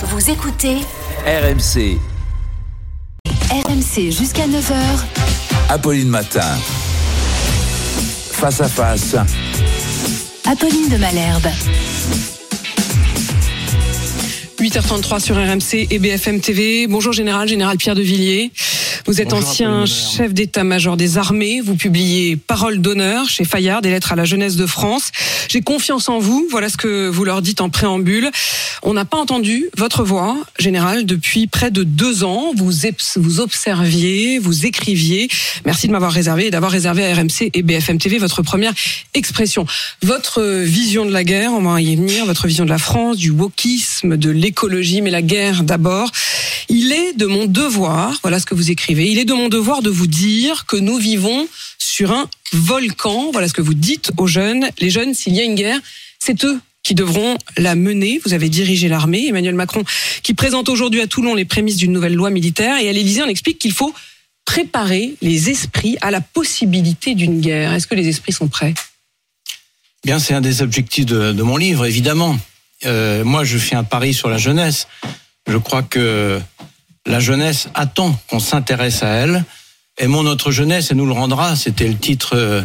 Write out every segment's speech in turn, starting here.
Vous écoutez RMC, RMC jusqu'à 9h. Apolline Matin. Face à face, Apolline de Malherbe. 8h33 sur RMC et BFM TV. Bonjour Général, Général Pierre de Villiers. Vous êtes Bonjour, ancien chef d'état-major des armées. Vous publiez Parole d'honneur chez Fayard, des lettres à la jeunesse de France. J'ai confiance en vous. Voilà ce que vous leur dites en préambule. On n'a pas entendu votre voix, Général, depuis près de deux ans. Vous, vous observiez, vous écriviez. Merci de m'avoir réservé et d'avoir réservé à RMC et BFM TV votre première expression. Votre vision de la guerre, on va y venir, votre vision de la France, du wokisme, de l'écologie, mais la guerre d'abord. Il est de mon devoir, voilà ce que vous écrivez, il est de mon devoir de vous dire que nous vivons sur un volcan. Voilà ce que vous dites aux jeunes. Les jeunes, s'il y a une guerre, c'est eux qui devront la mener. Vous avez dirigé l'armée. Emmanuel Macron, qui présente aujourd'hui à Toulon les prémices d'une nouvelle loi militaire. Et à l'Élysée, on explique qu'il faut préparer les esprits à la possibilité d'une guerre. Est-ce que les esprits sont prêts? Bien, c'est un des objectifs de, de mon livre, évidemment. Euh, moi, je fais un pari sur la jeunesse. Je crois que la jeunesse attend qu'on s'intéresse à elle. Aimons notre jeunesse et nous le rendra. C'était le titre euh,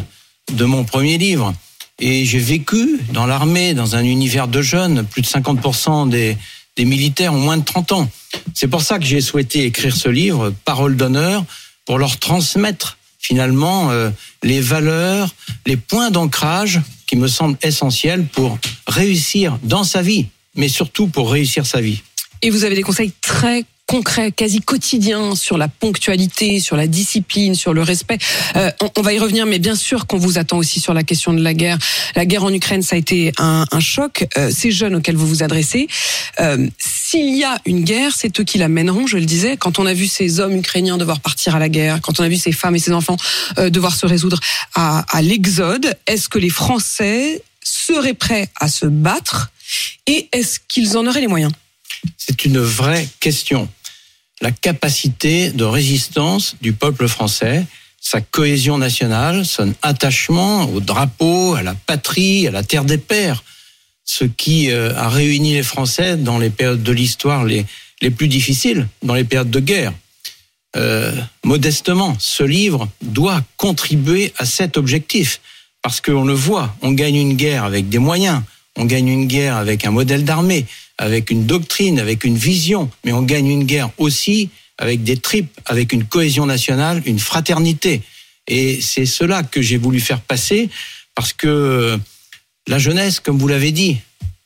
de mon premier livre. Et j'ai vécu dans l'armée, dans un univers de jeunes. Plus de 50% des, militaires ont moins de 30 ans. C'est pour ça que j'ai souhaité écrire ce livre, Parole d'honneur, pour leur transmettre finalement euh, les valeurs, les points d'ancrage qui me semblent essentiels pour réussir dans sa vie, mais surtout pour réussir sa vie. Et vous avez des conseils très concrets, quasi quotidiens sur la ponctualité, sur la discipline, sur le respect. Euh, on, on va y revenir, mais bien sûr qu'on vous attend aussi sur la question de la guerre. La guerre en Ukraine, ça a été un, un choc. Euh, ces jeunes auxquels vous vous adressez, euh, s'il y a une guerre, c'est eux qui la mèneront, je le disais. Quand on a vu ces hommes ukrainiens devoir partir à la guerre, quand on a vu ces femmes et ces enfants euh, devoir se résoudre à, à l'exode, est-ce que les Français seraient prêts à se battre et est-ce qu'ils en auraient les moyens? C'est une vraie question. La capacité de résistance du peuple français, sa cohésion nationale, son attachement au drapeau, à la patrie, à la terre des pères, ce qui euh, a réuni les Français dans les périodes de l'histoire les, les plus difficiles, dans les périodes de guerre. Euh, modestement, ce livre doit contribuer à cet objectif. Parce qu'on le voit, on gagne une guerre avec des moyens, on gagne une guerre avec un modèle d'armée, avec une doctrine, avec une vision, mais on gagne une guerre aussi avec des tripes, avec une cohésion nationale, une fraternité. Et c'est cela que j'ai voulu faire passer, parce que la jeunesse, comme vous l'avez dit,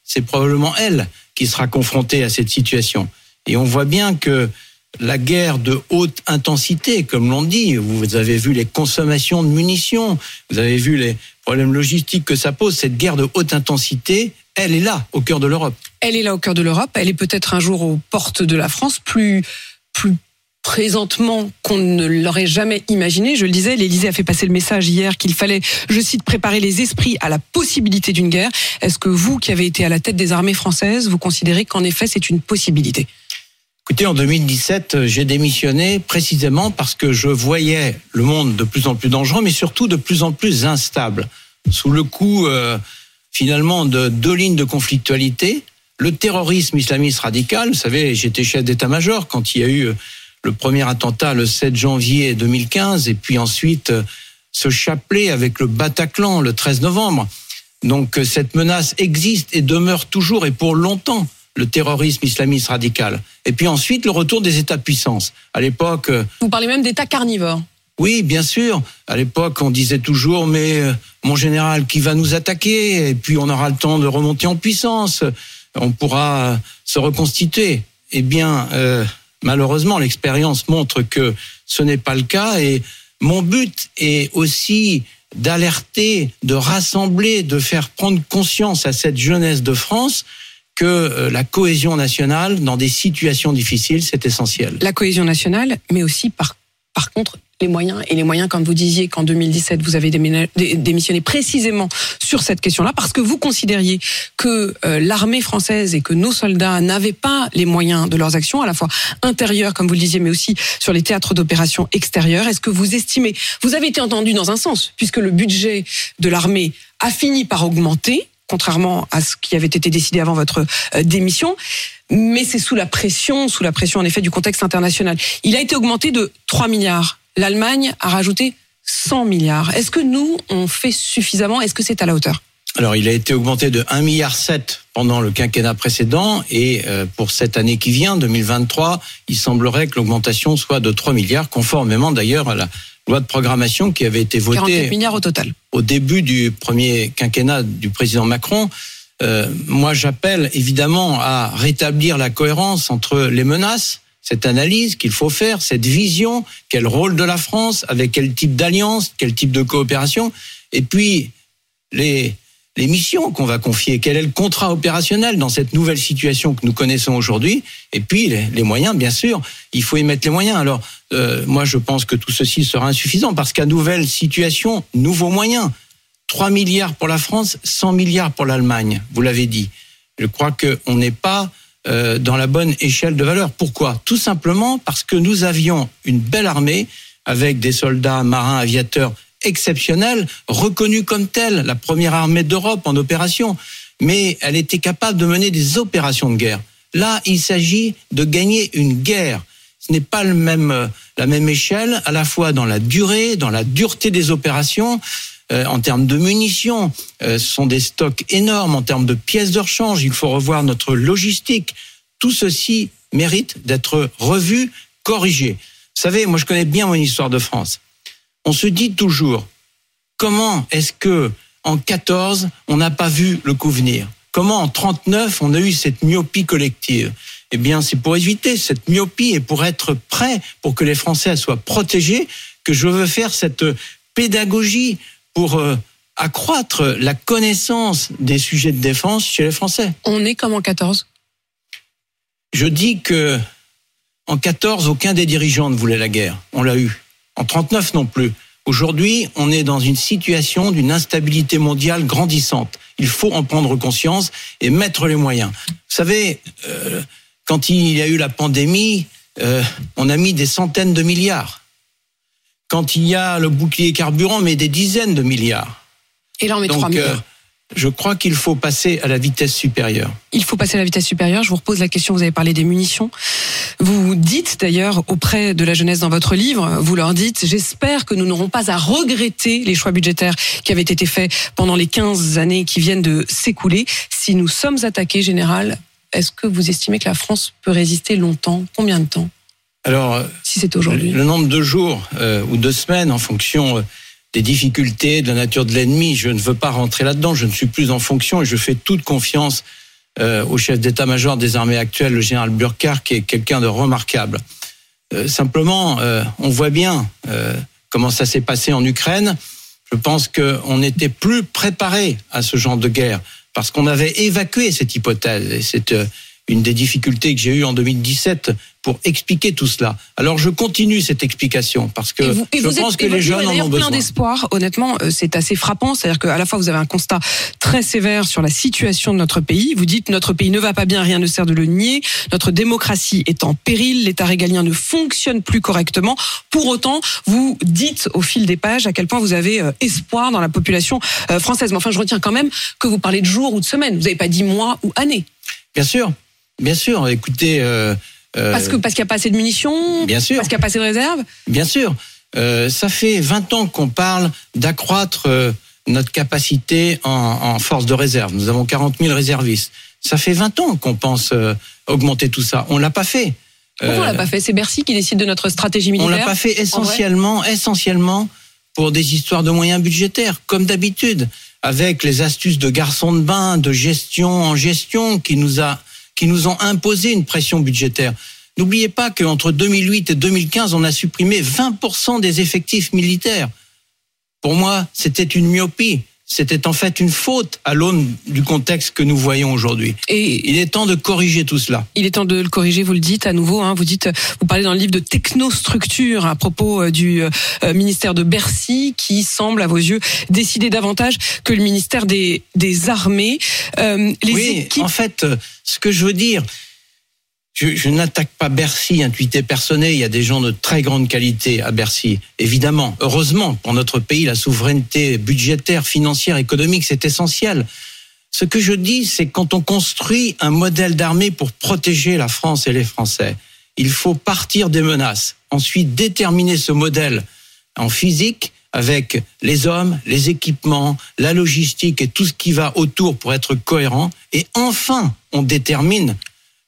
c'est probablement elle qui sera confrontée à cette situation. Et on voit bien que la guerre de haute intensité, comme l'on dit, vous avez vu les consommations de munitions, vous avez vu les problèmes logistiques que ça pose, cette guerre de haute intensité, elle est là, au cœur de l'Europe. Elle est là au cœur de l'Europe. Elle est peut-être un jour aux portes de la France, plus, plus présentement qu'on ne l'aurait jamais imaginé. Je le disais, l'Élysée a fait passer le message hier qu'il fallait, je cite, préparer les esprits à la possibilité d'une guerre. Est-ce que vous, qui avez été à la tête des armées françaises, vous considérez qu'en effet c'est une possibilité? Écoutez, en 2017, j'ai démissionné précisément parce que je voyais le monde de plus en plus dangereux, mais surtout de plus en plus instable. Sous le coup, euh, finalement, de deux lignes de conflictualité, le terrorisme islamiste radical, vous savez, j'étais chef d'état-major quand il y a eu le premier attentat le 7 janvier 2015, et puis ensuite euh, ce chapelet avec le Bataclan le 13 novembre. Donc euh, cette menace existe et demeure toujours et pour longtemps le terrorisme islamiste radical. Et puis ensuite le retour des États-puissances. À l'époque, euh, Vous parlez même d'État carnivore. oui, bien sûr. À l'époque, on disait toujours, mais euh, mon général, qui va nous attaquer? Et puis on aura le temps de remonter en puissance. On pourra euh, se reconstituer. Eh bien, euh, malheureusement, l'expérience montre que ce n'est pas le cas. Et mon but est aussi d'alerter, de rassembler, de faire prendre conscience à cette jeunesse de France que euh, la cohésion nationale, dans des situations difficiles, c'est essentiel. La cohésion nationale, mais aussi par, par contre les moyens. Et les moyens, quand vous disiez qu'en 2017, vous avez démissionné précisément sur cette question-là, parce que vous considériez que euh, l'armée française et que nos soldats n'avaient pas les moyens de leurs actions, à la fois intérieures, comme vous le disiez, mais aussi sur les théâtres d'opération extérieurs. Est-ce que vous estimez, vous avez été entendu dans un sens, puisque le budget de l'armée a fini par augmenter, contrairement à ce qui avait été décidé avant votre euh, démission. Mais c'est sous la pression, sous la pression en effet du contexte international. Il a été augmenté de 3 milliards. L'Allemagne a rajouté 100 milliards. Est-ce que nous, on fait suffisamment? Est-ce que c'est à la hauteur? Alors, il a été augmenté de 1,7 milliard pendant le quinquennat précédent et euh, pour cette année qui vient, 2023, il semblerait que l'augmentation soit de 3 milliards, conformément d'ailleurs à la loi de programmation qui avait été votée 44 milliards au total. au début du premier quinquennat du président Macron. Euh, moi, j'appelle évidemment à rétablir la cohérence entre les menaces, cette analyse qu'il faut faire, cette vision, quel rôle de la France, avec quel type d'alliance, quel type de coopération, et puis les les missions qu'on va confier, quel est le contrat opérationnel dans cette nouvelle situation que nous connaissons aujourd'hui, et puis les, moyens, bien sûr, il faut y mettre les moyens. Alors, euh, moi, je pense que tout ceci sera insuffisant parce qu'à nouvelle situation, nouveaux moyens. 3 milliards pour la France, 100 milliards pour l'Allemagne, vous l'avez dit. Je crois qu'on n'est pas euh, dans la bonne échelle de valeur. Pourquoi? Tout simplement parce que nous avions une belle armée avec des soldats marins aviateurs exceptionnelle, reconnue comme telle, la première armée d'Europe en opération, mais elle était capable de mener des opérations de guerre. Là, il s'agit de gagner une guerre. Ce n'est pas le même, la même échelle, à la fois dans la durée, dans la dureté des opérations, euh, en termes de munitions. Euh, ce sont des stocks énormes en termes de pièces de rechange. Il faut revoir notre logistique. Tout ceci mérite d'être revu, corrigé. Vous savez, moi je connais bien mon histoire de France on se dit toujours comment est-ce que en 14 on n'a pas vu le coup venir? Comment en 39 on a eu cette myopie collective? Eh bien, c'est pour éviter cette myopie et pour être prêt pour que les Français soient protégés que je veux faire cette pédagogie pour euh, accroître la connaissance des sujets de défense chez les Français. On est comme en 14 Je dis que en 14 aucun des dirigeants ne voulait la guerre. On l'a eu en 39 non plus. Aujourd'hui, on est dans une situation d'une instabilité mondiale grandissante. Il faut en prendre conscience et mettre les moyens. Vous savez, euh, quand il y a eu la pandémie, euh, on a mis des centaines de milliards. Quand il y a le bouclier carburant, on met des dizaines de milliards. Et là, on met Donc, 3 milliards. euh, je crois qu'il faut passer à la vitesse supérieure. Il faut passer à la vitesse supérieure. Je vous repose la question, vous avez parlé des munitions. Vous dites d'ailleurs auprès de la jeunesse dans votre livre, vous leur dites, j'espère que nous n'aurons pas à regretter les choix budgétaires qui avaient été faits pendant les 15 années qui viennent de s'écouler. Si nous sommes attaqués, général, est-ce que vous estimez que la France peut résister longtemps? Combien de temps? Alors, Si c'est aujourd'hui. le nombre de jours euh, ou de semaines en fonction euh, des difficultés, de la nature de l'ennemi, je ne veux pas rentrer là-dedans. Je ne suis plus en fonction et je fais toute confiance euh, au chef d'état-major des armées actuelles, le général Burkhardt, qui est quelqu'un de remarquable. Euh, simplement, euh, on voit bien comment ça s'est passé en Ukraine. Je pense qu'on n'était plus préparé à ce genre de guerre parce qu'on avait évacué cette hypothèse. Et c'est euh, une des difficultés que j'ai eues en 2017 pour expliquer tout cela. Alors je continue cette explication parce que vous- je êtes- pense que les jeunes en ont plein besoin. d'espoir. Honnêtement, euh, c'est assez frappant. C'est-à-dire qu'à la fois, vous avez un constat très sévère sur la situation de notre pays. Vous dites notre pays ne va pas bien, rien ne sert de le nier. Notre démocratie est en péril. L'État régalien ne fonctionne plus correctement. Pour autant, vous dites au fil des pages à quel point vous avez euh, espoir dans la population euh, française. Mais enfin, je retiens quand même que vous parlez de jours ou de semaines. Vous n'avez pas dit mois ou années. Bien sûr, bien sûr. Écoutez, euh, euh, Parce que parce qu'il n'y a pas assez de munitions. bien sûr. Parce qu'il n'y a pas assez de réserves. Bien sûr. Euh, ça fait 20 ans qu'on parle d'accroître euh, notre capacité en, en force de réserve. Nous avons 40 000 réservistes. Ça fait 20 ans qu'on pense euh, augmenter tout ça. On l'a pas fait. Pourquoi on l'a pas fait? C'est Bercy qui décide de notre stratégie on militaire. l'a pas fait essentiellement, essentiellement pour des histoires de moyens budgétaires, comme d'habitude, avec les astuces de garçons de bain, de gestion en gestion, qui nous a, qui nous ont imposé une pression budgétaire. N'oubliez pas qu'entre 2008 et 2015, on a supprimé 20% des effectifs militaires. Pour moi, c'était une myopie. C'était en fait une faute à l'aune du contexte que nous voyons aujourd'hui. Et Il est temps de corriger tout cela. il est temps de le corriger, vous le dites à nouveau. Hein, vous dites, vous parlez dans le livre de technostructure à propos euh, du euh, ministère de Bercy, qui semble, à vos yeux, décider davantage que le ministère des, des armées. Euh, les oui, équipes. en fait, euh, ce que je veux dire, je, je n'attaque pas Bercy, intuité personnelle. Il y a des gens de très grande qualité à Bercy, évidemment. Heureusement, pour notre pays, la souveraineté budgétaire, financière, économique, c'est essentiel. Ce que je dis, c'est quand on construit un modèle d'armée pour protéger la France et les Français, il faut partir des menaces, ensuite déterminer ce modèle en physique avec les hommes, les équipements, la logistique et tout ce qui va autour pour être cohérent. Et enfin, on détermine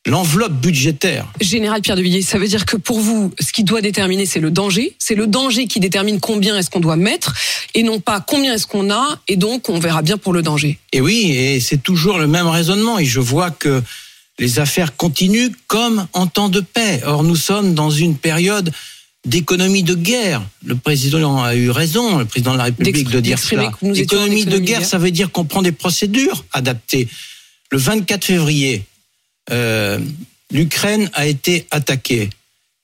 l'enveloppe budgétaire. Général Pierre de Villiers, ça veut dire que pour vous, ce qui doit déterminer, c'est le danger. C'est le danger qui détermine combien est-ce qu'on doit mettre et non pas combien est-ce qu'on a. Et donc, on verra bien pour le danger. Et oui, et c'est toujours le même raisonnement. Et je vois que les affaires continuent comme en temps de paix. Or, nous sommes dans une période d'économie de guerre. Le président a eu raison, le président de la République, de dire cela. Économie de guerre, ça veut dire qu'on prend des procédures adaptées. Le 24 février, euh, l'Ukraine a été attaquée.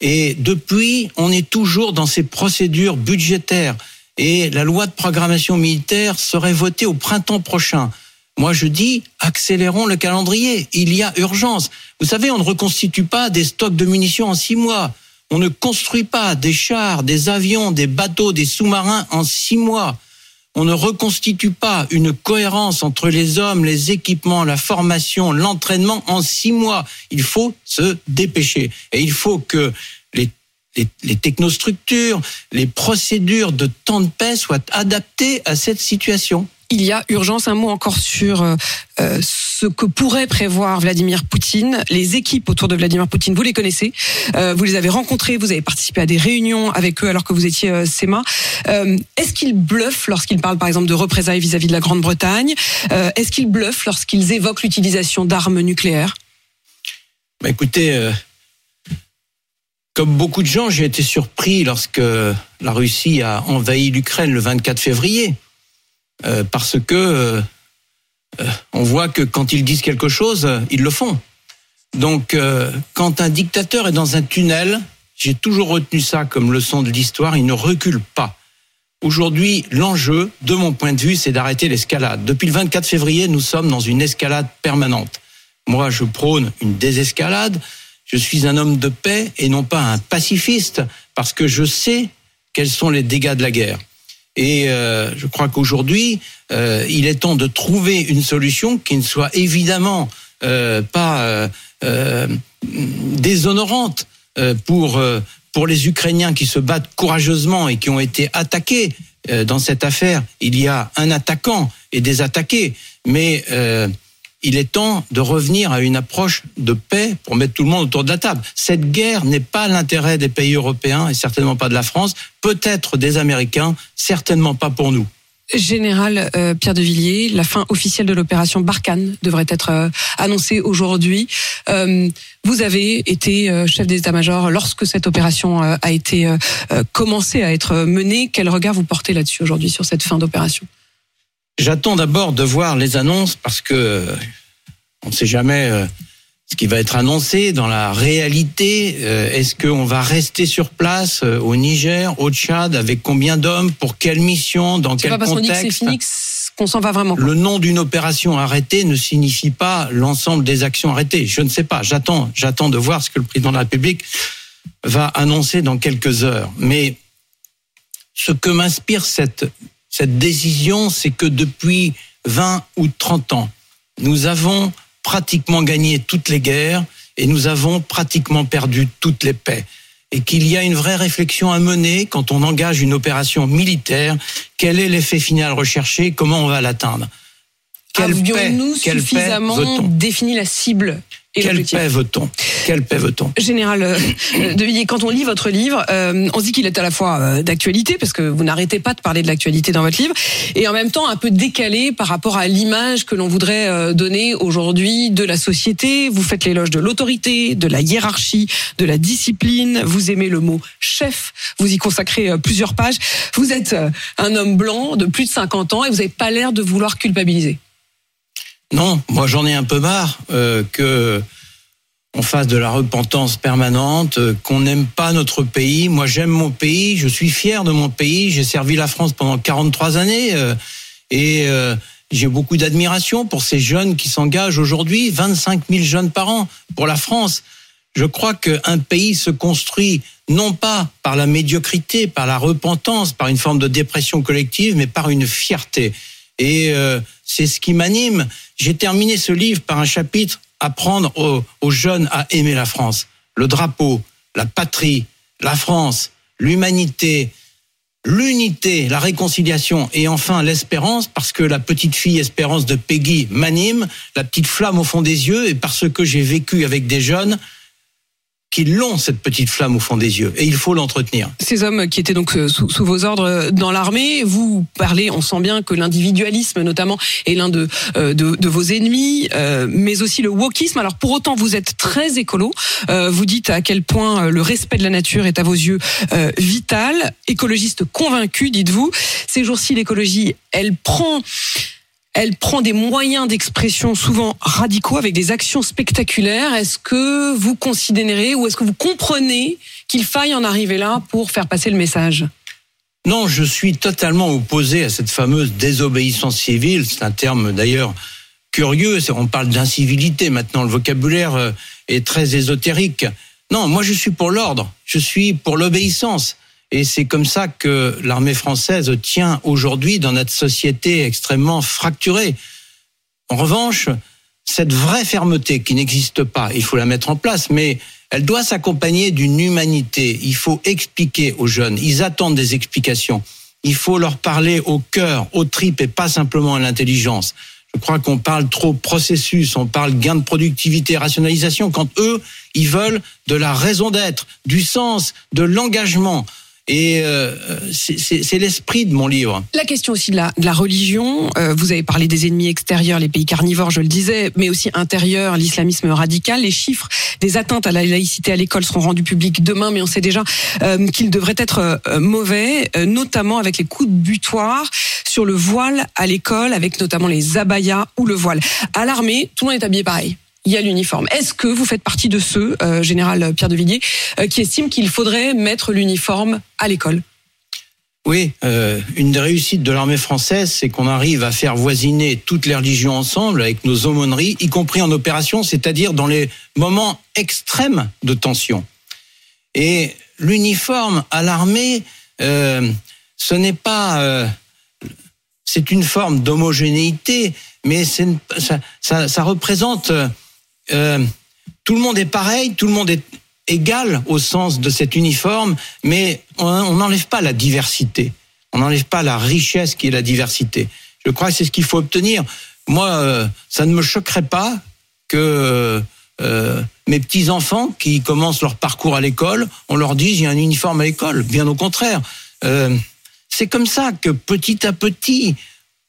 Et depuis, on est toujours dans ces procédures budgétaires. Et la loi de programmation militaire serait votée au printemps prochain. Moi, je dis, accélérons le calendrier. Il y a urgence. Vous savez, on ne reconstitue pas des stocks de munitions en six mois. On ne construit pas des chars, des avions, des bateaux, des sous-marins en six mois on ne reconstitue pas une cohérence entre les hommes, les équipements, la formation, l'entraînement en six mois. Il faut se dépêcher. Et il faut que les, les, technostructures, les procédures de temps de paix soient adaptées à cette situation il y a urgence. Un mot encore sur euh, euh, ce que pourrait prévoir Vladimir Poutine. Les équipes autour de Vladimir Poutine, vous les connaissez. Euh, vous les avez rencontrées, vous avez participé à des réunions avec eux alors que vous étiez euh, SEMA. Est-ce qu'ils bluffent lorsqu'ils parlent par exemple de représailles vis-à-vis de la Grande-Bretagne? Est-ce qu'ils bluffent lorsqu'ils évoquent l'utilisation d'armes nucléaires? Bah Écoutez, comme beaucoup de gens, j'ai été surpris lorsque la Russie a envahi l'Ukraine le 24 février. Euh, parce que euh, euh, on voit que quand ils disent quelque chose, ils le font. Donc, quand un dictateur est dans un tunnel, j'ai toujours retenu ça comme leçon de l'histoire, il ne recule pas. Aujourd'hui, l'enjeu, de mon point de vue, c'est d'arrêter l'escalade. Depuis le 24 février, nous sommes dans une escalade permanente. Moi, je prône une désescalade. Je suis un homme de paix et non pas un pacifiste, parce que je sais quels sont les dégâts de la guerre. Et euh, je crois qu'aujourd'hui, euh, il est temps de trouver une solution qui ne soit évidemment euh, pas déshonorante pour pour les Ukrainiens qui se battent courageusement et qui ont été attaqués dans cette affaire. Il y a un attaquant et des attaqués, mais il est temps de revenir à une approche de paix pour mettre tout le monde autour de la table. Cette guerre n'est pas l'intérêt des pays européens et certainement pas de la France, peut-être des Américains, certainement pas pour nous. Général euh, Pierre de Villiers, la fin officielle de l'opération Barkhane devrait être euh, annoncée aujourd'hui. Euh, vous avez été chef d'état-major lorsque cette opération a été commencée à être menée. Quel regard vous portez là-dessus aujourd'hui sur cette fin d'opération? J'attends d'abord de voir les annonces parce que on ne sait jamais euh, ce qui va être annoncé dans la réalité. Euh, est-ce qu'on va rester sur place euh, au Niger, au Tchad, avec combien d'hommes, pour quelle mission, dans quel pas contexte qu'on s'en va vraiment. Le nom d'une opération arrêtée ne signifie pas l'ensemble des actions arrêtées. Je ne sais pas. J'attends, j'attends de voir ce que le président de la République va annoncer dans quelques heures. Mais ce que m'inspire cette cette décision, c'est que depuis 20 ou 30 ans, nous avons pratiquement gagné toutes les guerres et nous avons pratiquement perdu toutes les paix. Et qu'il y a une vraie réflexion à mener quand on engage une opération militaire. Quel est l'effet final recherché Comment on va l'atteindre? Avions-nous suffisamment défini la cible? Quelle paix veut-on Quelle paix veut-on Général euh, De Villiers, quand on lit votre livre, euh, on se dit qu'il est à la fois euh, d'actualité, parce que vous n'arrêtez pas de parler de l'actualité dans votre livre, et en même temps un peu décalé par rapport à l'image que l'on voudrait donner aujourd'hui de la société. Vous faites l'éloge de l'autorité, de la hiérarchie, de la discipline. Vous aimez le mot chef. Vous y consacrez plusieurs pages. Vous êtes un homme blanc de plus de 50 ans et vous n'avez pas l'air de vouloir culpabiliser. Non, moi j'en ai un peu marre euh, que fasse de la repentance permanente, euh, qu'on n'aime pas notre pays. Moi j'aime mon pays, je suis fier de mon pays, j'ai servi la France pendant 43 années euh, et euh, j'ai beaucoup d'admiration pour ces jeunes qui s'engagent aujourd'hui, 25 000 jeunes par an pour la France. Je crois qu'un pays se construit non pas par la médiocrité, par la repentance, par une forme de dépression collective, mais par une fierté. Et c'est ce qui m'anime. J'ai terminé ce livre par un chapitre apprendre aux, aux jeunes à aimer la France, le drapeau, la patrie, la France, l'humanité, l'unité, la réconciliation et enfin l'espérance, parce que la petite fille espérance de Peggy m'anime, la petite flamme au fond des yeux, et parce que j'ai vécu avec des jeunes qui l'ont, cette petite flamme au fond des yeux. Et il faut l'entretenir. Ces hommes qui étaient donc euh, sous, vos ordres euh, dans l'armée, vous parlez, on sent bien que l'individualisme notamment est l'un de, euh, de, vos ennemis, mais aussi le wokisme. Alors pour autant, vous êtes très écolo. Vous dites à quel point le respect de la nature est à vos yeux vital. Écologiste convaincu, dites-vous. Ces jours-ci, l'écologie, elle prend elle prend des moyens d'expression souvent radicaux avec des actions spectaculaires. Est-ce que vous considérez ou est-ce que vous comprenez qu'il faille en arriver là pour faire passer le message? Non, je suis totalement opposé à cette fameuse désobéissance civile. C'est un terme d'ailleurs curieux. On parle d'incivilité maintenant. Le vocabulaire euh, est très ésotérique. Non, moi je suis pour l'ordre. Je suis pour l'obéissance. Et c'est comme ça que l'armée française tient aujourd'hui dans notre société extrêmement fracturée. En revanche, cette vraie fermeté qui n'existe pas, il faut la mettre en place, mais elle doit s'accompagner d'une humanité. Il faut expliquer aux jeunes. Ils attendent des explications. Il faut leur parler au cœur, aux tripes et pas simplement à l'intelligence. Je crois qu'on parle trop processus, on parle gain de productivité, rationalisation, quand eux, ils veulent de la raison d'être, du sens, de l'engagement. Et euh, c'est l'esprit de mon livre. La question aussi de la, de la religion. Euh, vous avez parlé des ennemis extérieurs, les pays carnivores, je le disais, mais aussi intérieurs, l'islamisme radical. Les chiffres des atteintes à la laïcité à l'école seront rendus publics demain, mais on sait déjà euh, qu'ils devraient être euh, mauvais, euh, notamment avec les coups de butoir sur le voile à l'école, avec notamment les abayas ou le voile. À l'armée, tout le monde est habillé pareil il y a l'uniforme. Est-ce que vous faites partie de ceux, euh, général Pierre de Villiers, euh, qui estiment qu'il faudrait mettre l'uniforme à l'école? Oui, euh, une des réussites de l'armée française, c'est qu'on arrive à faire voisiner toutes les religions ensemble avec nos aumôneries, y compris en opération, c'est-à-dire dans les moments extrêmes de tension. Et l'uniforme à l'armée, ce n'est pas, c'est une forme d'homogénéité, mais ça, représente euh, tout le monde est pareil, tout le monde est égal au sens de cet uniforme, mais on n'enlève pas la diversité, on n'enlève pas la richesse qui est la diversité. Je crois que c'est ce qu'il faut obtenir. Moi, euh, ça ne me choquerait pas que euh, mes petits enfants qui commencent leur parcours à l'école, on leur dise il y a un uniforme à l'école. Bien au contraire, c'est comme ça que petit à petit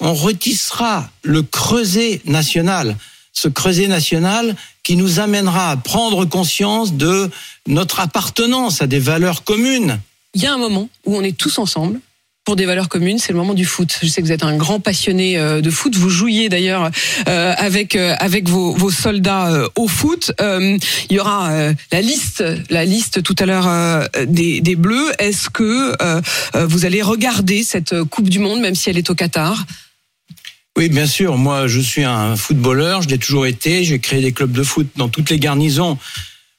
on retissera le creuset national ce creuset national qui nous amènera à prendre conscience de notre appartenance à des valeurs communes. Il y a un moment où on est tous ensemble pour des valeurs communes, c'est le moment du foot. Je sais que vous êtes un grand passionné euh, de foot. Vous jouiez d'ailleurs euh, avec euh, avec vos, soldats au foot. Il y aura la liste, la liste tout à l'heure des, des Bleus. Est-ce que vous allez regarder cette Coupe du Monde, même si elle est au Qatar? Oui, bien sûr. Moi, je suis un footballeur. Je l'ai toujours été. J'ai créé des clubs de foot dans toutes les garnisons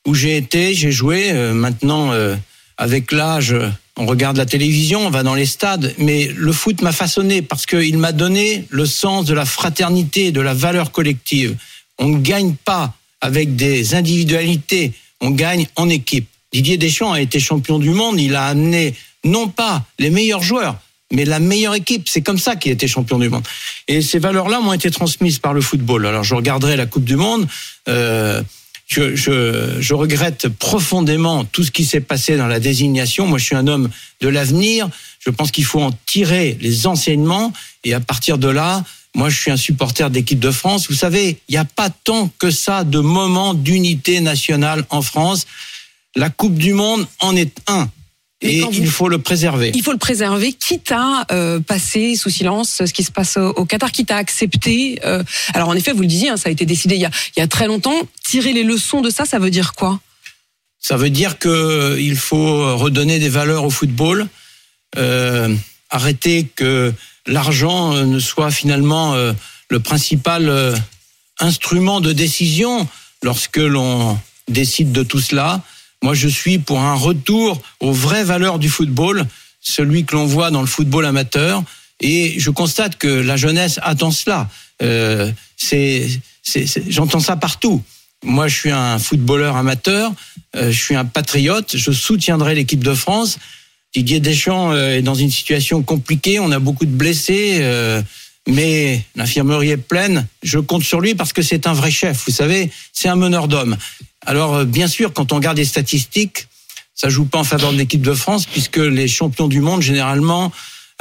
où j'ai été. J'ai joué. Euh, maintenant, euh, avec l'âge, on regarde la télévision, on va dans les stades. Mais le foot m'a façonné parce qu'il m'a donné le sens de la fraternité, de la valeur collective. On ne gagne pas avec des individualités. On gagne en équipe. Didier Deschamps a été champion du monde. Il a amené non pas les meilleurs joueurs, mais la meilleure équipe. C'est comme ça qu'il était champion du monde. Et ces valeurs-là m'ont été transmises par le football. Alors je regarderai la Coupe du Monde. Euh, je, je, je, regrette profondément tout ce qui s'est passé dans la désignation. Moi, je suis un homme de l'avenir. Je pense qu'il faut en tirer les enseignements. Et à partir de là, moi, je suis un supporter d'équipe de France. Vous savez, il n'y a pas tant que ça de moments d'unité nationale en France. La Coupe du Monde en est un. Et il faut le préserver. Il faut le préserver, quitte à euh, passer sous silence ce qui se passe au, au Qatar, quitte à accepter. Euh, alors en effet, vous le disiez, hein, ça a été décidé il y a, il y a très longtemps. Tirer les leçons de ça, ça veut dire quoi? Ça veut dire que il faut redonner des valeurs au football, euh, arrêter que l'argent ne soit finalement euh, le principal euh, instrument de décision lorsque l'on décide de tout cela. Moi, je suis pour un retour aux vraies valeurs du football, celui que l'on voit dans le football amateur, Et je constate que la jeunesse attend cela. Euh, j'entends ça partout. Moi, je suis un footballeur amateur, euh, je suis un patriote, je soutiendrai l'équipe de France. Didier Deschamps euh, est dans une situation compliquée, on a beaucoup de blessés, euh, mais l'infirmerie est pleine. Je compte sur lui parce que c'est un vrai chef, vous savez, c'est un meneur d'hommes. Alors, euh, bien sûr, quand on regarde les statistiques, ça joue pas en faveur de l'équipe de France, puisque les champions du monde, généralement,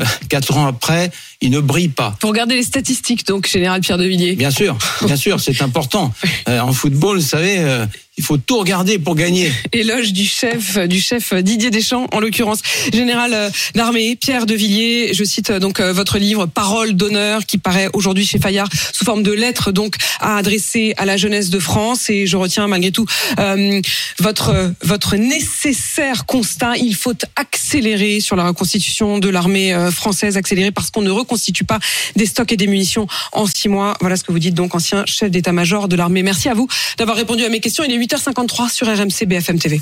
euh, quatre ans après, ils ne brillent pas. Pour regarder les statistiques, donc, Général Pierre de Villiers. Bien sûr, bien sûr, c'est important. Euh, en football, vous savez, euh, il faut tout regarder pour gagner. Éloge du chef, du chef Didier Deschamps, en l'occurrence. Général euh, d'armée Pierre de Villiers, je cite euh, donc euh, votre livre Parole d'honneur qui paraît aujourd'hui chez Fayard sous forme de lettre donc à adresser à la jeunesse de France et je retiens malgré tout euh, votre votre nécessaire constat. Il faut accélérer sur la reconstitution de l'armée euh, française, accélérer parce qu'on ne reconstitue pas des stocks et des munitions en six mois. Voilà ce que vous dites donc, ancien chef d'état-major de l'armée. Merci à vous d'avoir répondu à mes questions. Il est 8h53 sur RMC BFM TV.